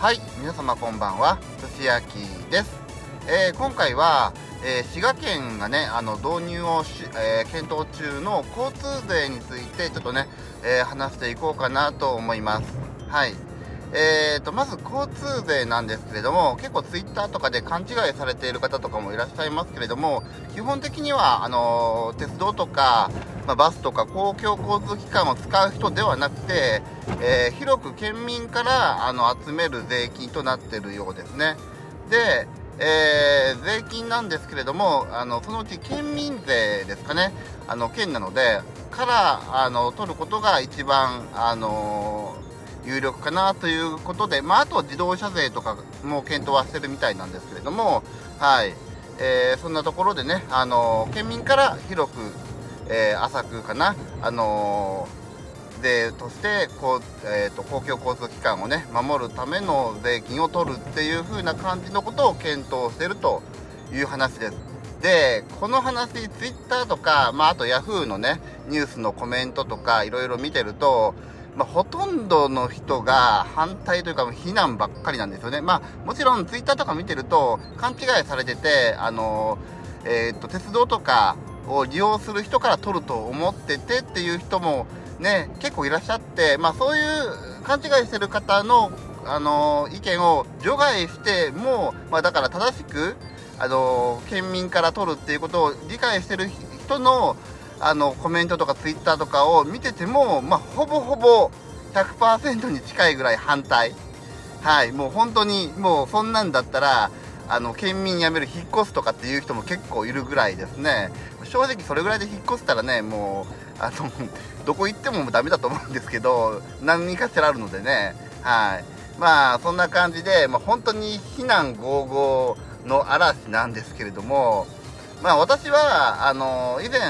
はい皆様こんばんは。寿司焼きです、えー今回は、えー滋賀県がねあの導入をし、えー検討中の交通税についてちょっとね、えー話していこうかなと思います。はい。えーとまず交通税なんですけれども結構ツイッターとかで勘違いされている方とかもいらっしゃいますけれども基本的にはあの鉄道とか、まあ、バスとか公共交通機関を使う人ではなくて、えー広く県民からあの集める税金となっているようですね。で、えー税金なんですけれどもあのそのうち県民税ですかね。あの県なのでからあの取ることが一番あの有力かなということで、まあ、あと自動車税とかも検討はしてるみたいなんですけれども、はいえーそんなところでね、あの県民から広く、えー浅くかな、あの税としてこう、えーと公共交通機関をね守るための税金を取るっていう風な感じのことを検討しているという話です。でこの話ツイッターとか、まあ、あとヤフーのねニュースのコメントとかいろいろ見てると、まあ、ほとんどの人が反対というか非難ばっかりなんですよね。まあもちろんツイッターとか見てると勘違いされててあのえー、と鉄道とかを利用する人から取ると思っててっていう人もね結構いらっしゃって、まあ、そういう勘違いしてる方の、あの意見を除外しても、まあ、だから正しく、あの県民から取るっていうことを理解してる人のあのコメントとかツイッターとかを見てても、まあ、ほぼほぼ100%に近いぐらい反対。はい、もう本当にもうそんなんだったらあの県民辞める引っ越すとかっていう人も結構いるぐらいですね。正直それぐらいで引っ越したらねもうあの どこ行ってもダメだと思うんですけど何かしらあるのでね。はい。まあそんな感じで、まあ、本当に非難合々の嵐なんですけれどもまあ私はあの以前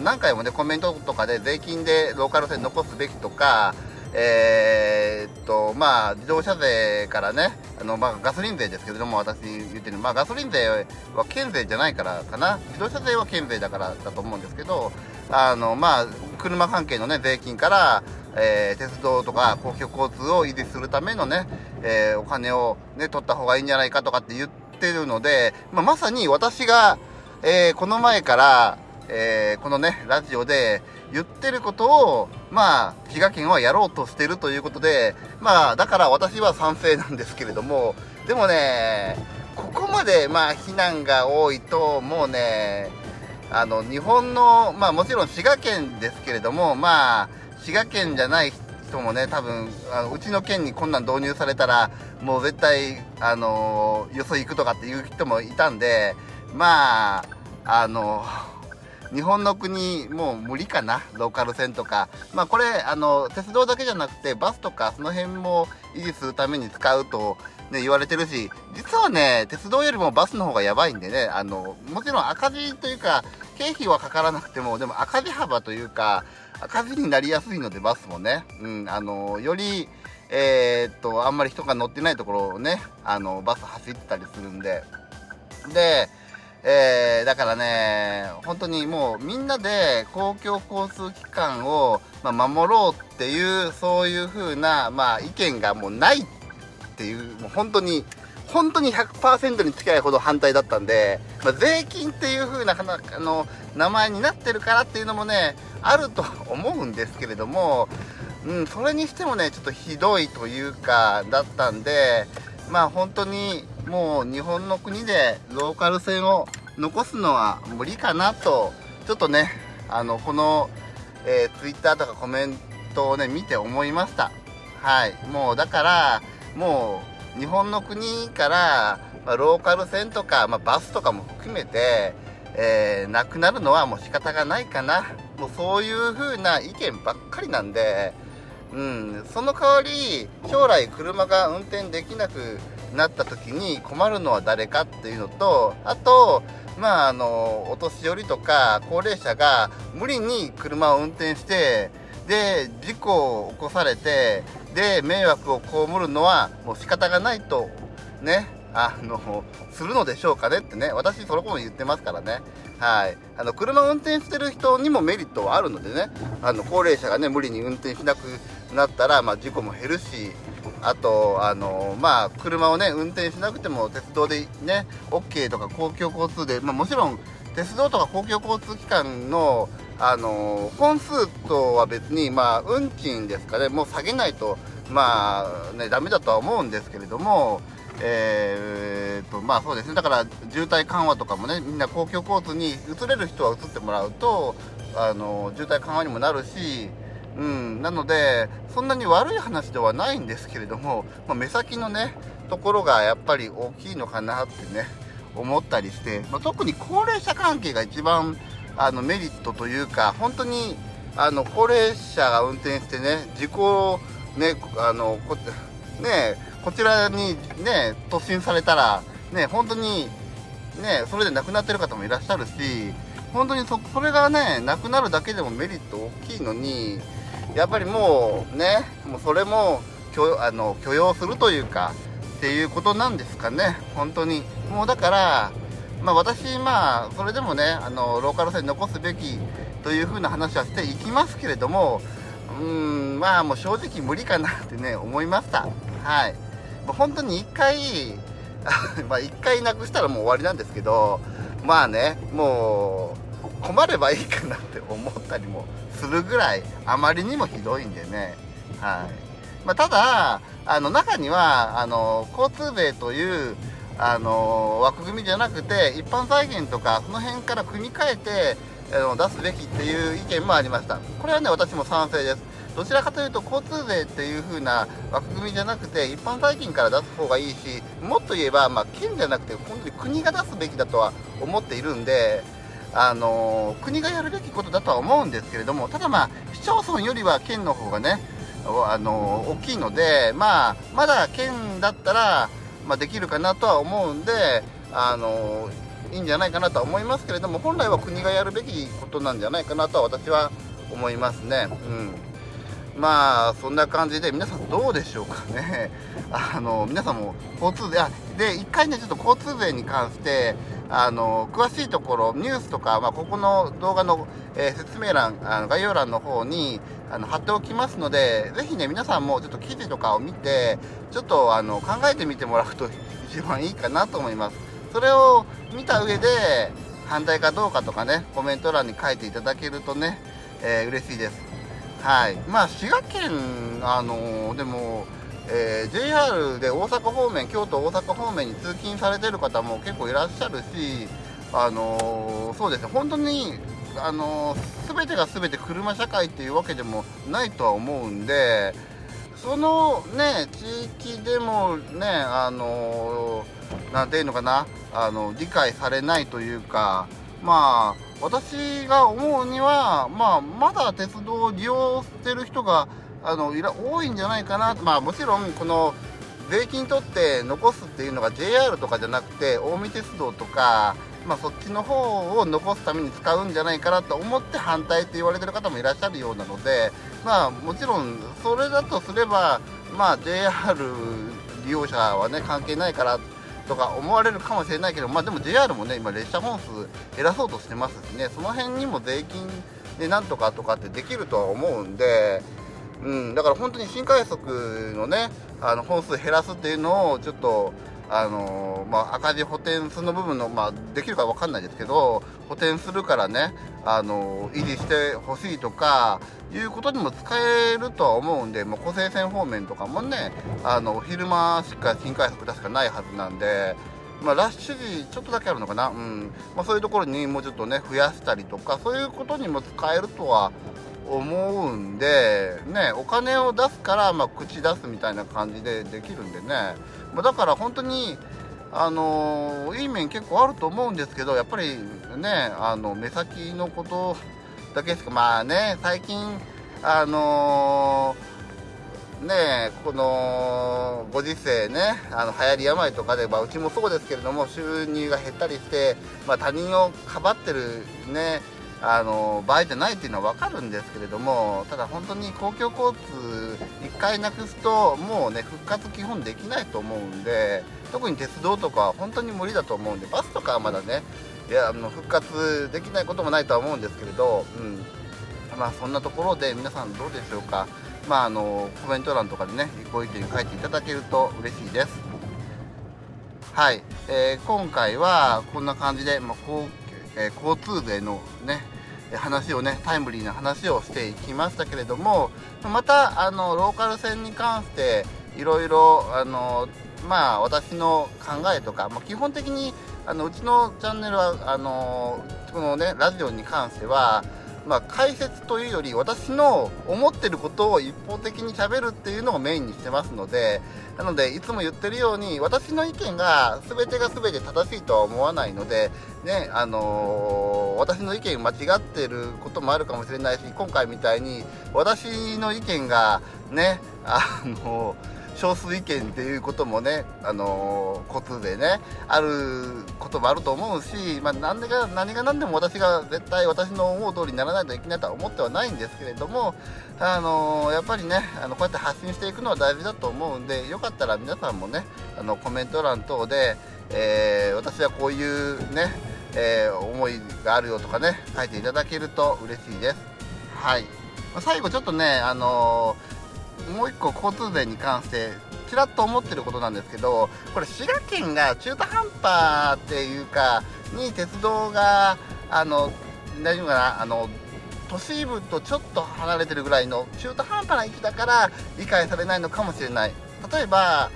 何回もねコメントとかで税金でローカル線残すべきとかえーっとまあ自動車税からねあの、まあ、ガソリン税ですけれども私言ってるまあガソリン税は県税じゃないからかな。自動車税は県税だからだと思うんですけどあのまあ車関係のね税金からえー鉄道とか公共交通を維持するためのね、えーお金をね取った方がいいんじゃないかとかって言ってるので、まあ、まさに私が、えーこの前から、えーこのねラジオで言ってることをまあ滋賀県はやろうとしてるということでまあだから私は賛成なんですけれどもでもねここまでまあ非難が多いともうねあの日本のまあもちろん滋賀県ですけれどもまあ滋賀県じゃない人もね多分あのうちの県にこんなん導入されたらもう絶対あのよそ行くとかっていう人もいたんでまああの日本の国もう無理かなローカル線とか。まあこれあの鉄道だけじゃなくてバスとかその辺も維持するために使うと、ね、言われてるし実はね鉄道よりもバスの方がやばいんでねあのもちろん赤字というか経費はかからなくてもでも赤字幅というか赤字になりやすいのでバスもね、うん、あのよりえーっとあんまり人が乗ってないところをねあのバス走ってたりするんで。でえーだからね、本当にもうみんなで公共交通機関を、まあ、守ろうっていう、そういう風な、まあ、意見がもうないっていう、もう本当に、本当に100%に近いほど反対だったんで、まあ、税金っていう風なあの名前になってるからっていうのもね、あると思うんですけれども、うん、それにしてもね、ちょっとひどいというか、だったんで、まあ本当にもう日本の国でローカル線を残すのは無理かなと、ちょっとね、あの、この、えー、ツイッターとかコメントをね、見て思いました。はい。もうだから、もう日本の国から、まあ、ローカル線とか、まあ、バスとかも含めて、えーなくなるのはもう仕方がないかな。もうそういう風な意見ばっかりなんで、うん、その代わり将来車が運転できなくなった時に困るのは誰かっていうのとあとまああのお年寄りとか高齢者が無理に車を運転してで事故を起こされてで迷惑を被るのはもう仕方がないとねあのするのでしょうかねってね私そのこと言ってますからね。はい。あの車を運転してる人にもメリットはあるのでねあの高齢者がね無理に運転しなくなったら、まあ、事故も減るしあとあのまあ車をね運転しなくても鉄道でね OK とか公共交通で、まあ、もちろん鉄道とか公共交通機関のあの本数とは別にまあ運賃ですかねもう下げないとまあねダメだとは思うんですけれどもえー、とまあそうですね。だから渋滞緩和とかもねみんな公共交通に移れる人は移ってもらうとあの渋滞緩和にもなるしうん、なのでそんなに悪い話ではないんですけれども、まあ、目先のねところがやっぱり大きいのかなってね思ったりして、まあ、特に高齢者関係が一番あのメリットというか本当にあの高齢者が運転してね事故ねあのこねこちらにね突進されたらね本当にねそれで亡くなってる方もいらっしゃるし本当にそそれがねなくなるだけでもメリット大きいのにやっぱりもうねもうそれも許あの許容するというかっていうことなんですかね。本当に。もうだからまあ私まあそれでもねあのローカル線残すべきというふうな話はしていきますけれどもうんまあもう正直無理かなってね思いました。はい。本当に1回 まあ1回なくしたらもう終わりなんですけどまあねもう困ればいいかなって思ったりもするぐらいあまりにもひどいんでね。はい。まあ、ただあの中にはあの交通税というあの枠組みじゃなくて一般財源とかその辺から組み替えて出すべきっていう意見もありました。これはね私も賛成です。どちらかというと交通税っていう風な枠組みじゃなくて一般財金から出す方がいいしもっと言えば、まあ、県じゃなくて本当に国が出すべきだとは思っているんであの国がやるべきことだとは思うんですけれどもただまあ市町村よりは県の方がねあの大きいので、まあ、まだ県だったら、まあ、できるかなとは思うんであのいいんじゃないかなとは思いますけれども本来は国がやるべきことなんじゃないかなとは私は思いますね。うんまあそんな感じで皆さんどうでしょうかね あの皆さんも交通税あで1回ねちょっと交通税に関してあの詳しいところニュースとか、まあ、ここの動画の、えー、説明欄あの概要欄の方にあの貼っておきますのでぜひね皆さんもちょっと記事とかを見てちょっとあの考えてみてもらうと一番いいかなと思います。それを見た上で反対かどうかとかねコメント欄に書いていただけるとね、えー、嬉しいです。はい。まあ滋賀県あのでもえー、JR で大阪方面京都大阪方面に通勤されてる方も結構いらっしゃるしあのー、そうですね。本当にあのー、全てが全て車社会っていうわけでもないとは思うんでそのね地域でもねあの何ていうのかなあの理解されないというかまあ私が思うには、まあ、まだ鉄道を利用してる人があのいら多いんじゃないかな。まあもちろんこの税金取って残すっていうのが JR とかじゃなくて近江鉄道とか、まあ、そっちの方を残すために使うんじゃないかなと思って反対って言われてる方もいらっしゃるようなのでまあもちろんそれだとすればまあ JR 利用者はね関係ないからとか思われるかもしれないけどまあでも JR もね今列車本数減らそうとしてますしねその辺にも税金でなんとかとかってできるとは思うんでうん、だから本当に新快速のねあの本数減らすっていうのをちょっとあのまあ、赤字補填その部分の、まあ、できるか分かんないですけど補填するからねあの維持してほしいとかいうことにも使えるとは思うんで、まあ、湖西線方面とかもねあの昼間しか新快速確かないはずなんで。まあ、ラッシュ時ちょっとだけあるのかな、うんまあ、そういうところにもうちょっとね増やしたりとかそういうことにも使えるとは思うんで、ね、お金を出すから、まあ、口出すみたいな感じでできるんでね、だから本当に、あの、いい面結構あると思うんですけどやっぱりねあの目先のことだけですか。まあね最近あの、ねこのご時世ねあの流行り病とかで、まあ、うちもそうですけれども収入が減ったりして、まあ、他人をかばってるねあの場合じゃないっていうのは分かるんですけれどもただ本当に公共交通1回なくすともうね復活基本できないと思うんで特に鉄道とかは本当に無理だと思うんでバスとかはまだねいやあの復活できないこともないとは思うんですけれど、うん、まあそんなところで皆さんどうでしょうか。まああのコメント欄とかでねご意見書いていただけると嬉しいです。はい、えー、今回はこんな感じで、まあこうえー、交通税のね話をねタイムリーな話をしていきましたけれどもまたあのローカル線に関していろいろあのまあ私の考えとか、まあ、基本的にあのうちのチャンネルはあのこのねラジオに関してはまあ、解説というより私の思ってることを一方的にしゃべるっていうのをメインにしてますのでなのでいつも言ってるように私の意見が全てが全て正しいとは思わないので、ねあのー、私の意見間違ってることもあるかもしれないし今回みたいに私の意見がねあのー少数意見っていうこともね、あのー、交通でね、あることもあると思うし、まあ、何でか何が何でも私が絶対私の思う通りにならないといけないとは思ってはないんですけれども、あのー、やっぱりねあのこうやって発信していくのは大事だと思うんでよかったら皆さんもねあのコメント欄等で、えー、私はこういうね、え思いがあるよとかね書いていただけると嬉しいです。はい最後ちょっとね、あのーもう一個交通税に関してちらっと思ってることなんですけどこれ滋賀県が中途半端っていうかに鉄道があの大丈夫かな？あの都市部とちょっと離れてるぐらいの中途半端な位置だから理解されないのかもしれない。例えば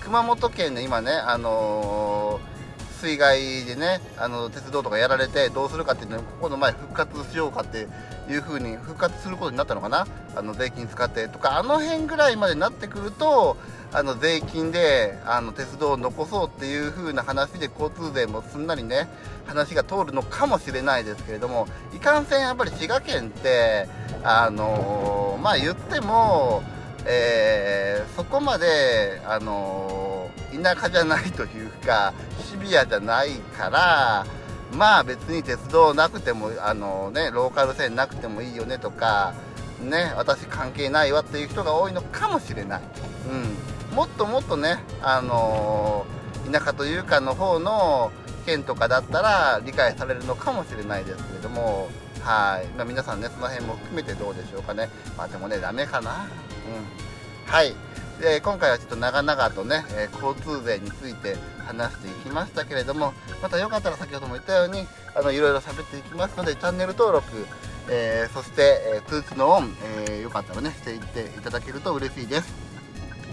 熊本県で今ねあのー水害でねあの鉄道とかやられてどうするかっていうのをここの前復活しようかっていう風に復活することになったのかな？あの税金使ってとかあの辺ぐらいまでになってくるとあの税金であの鉄道を残そうっていう風な話で交通税もすんなりね話が通るのかもしれないですけれどもいかんせんやっぱり滋賀県ってあのまあ言ってもえー、そこまで、あのー、田舎じゃないというかシビアじゃないからまあ別に鉄道なくても、あの、ね、ローカル線なくてもいいよねとか、ね、私関係ないわっていう人が多いのかもしれない、うん、もっともっとね、あの田舎というかの方の県とかだったら理解されるのかもしれないですけれども。はい、まあ、皆さんねその辺も含めてどうでしょうかね。まあでもねダメかな。うん、はい。で今回はちょっと長々とね、え、交通税について話していきましたけれどもまたよかったら先ほども言ったようにあのいろいろ喋っていきますのでチャンネル登録、えー、そして、え、通知のオン、えよかったらねしていっていただけると嬉しいです。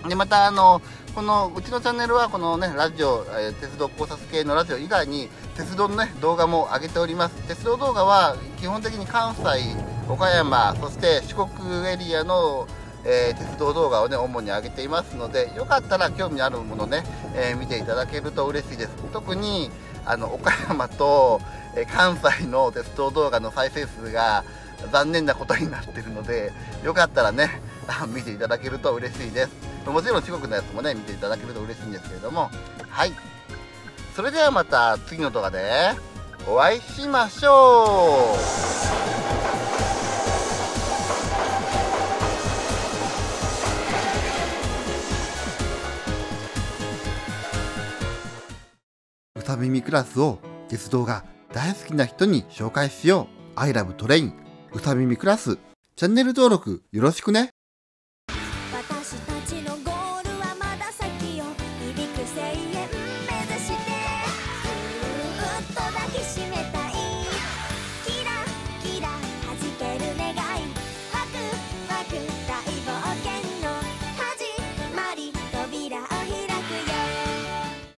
でまたあのこのうちのチャンネルはこのねラジオ、えー、鉄道考察系のラジオ以外に鉄道のね動画も上げております。鉄道動画は基本的に関西岡山そして四国エリアのえー、鉄道動画をね主に上げていますのでよかったら興味あるものね、えー、見ていただけると嬉しいです。特にあの岡山と、え関西の鉄道動画の再生数が残念なことになってるのでよかったらね見ていただけると嬉しいです。もちろん四国のやつもね見ていただけると嬉しいんですけれども。はい。それではまた次の動画でお会いしましょう。朝耳クラスを鉄道が大好きな人に紹介しよう。I love train 歌耳クラスチャンネル登録よろしくね。